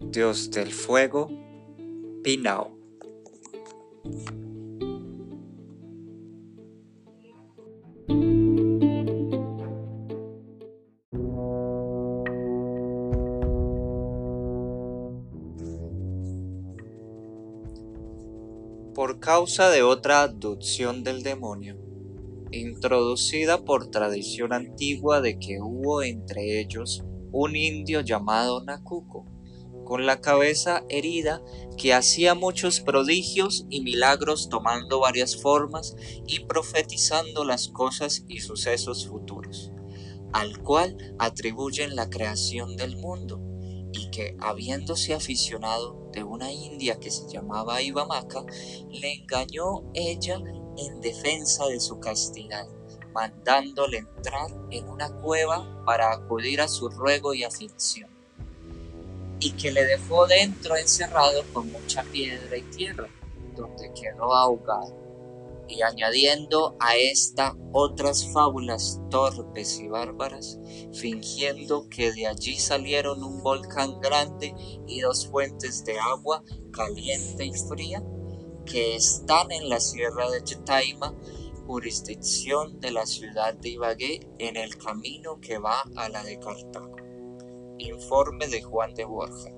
dios del fuego, Pinao. Por causa de otra abducción del demonio, introducida por tradición antigua de que hubo entre ellos un indio llamado Nacuco, con la cabeza herida, que hacía muchos prodigios y milagros tomando varias formas y profetizando las cosas y sucesos futuros, al cual atribuyen la creación del mundo, y que, habiéndose aficionado de una india que se llamaba Ibamaca, le engañó ella en defensa de su castidad, mandándole entrar en una cueva para acudir a su ruego y aflicción, y que le dejó dentro encerrado con mucha piedra y tierra, donde quedó ahogado. Y añadiendo a esta otras fábulas torpes y bárbaras, fingiendo que de allí salieron un volcán grande y dos fuentes de agua caliente y fría, que están en la sierra de Chetaima, jurisdicción de la ciudad de Ibagué, en el camino que va a la de Cartago. Informe de Juan de Borja.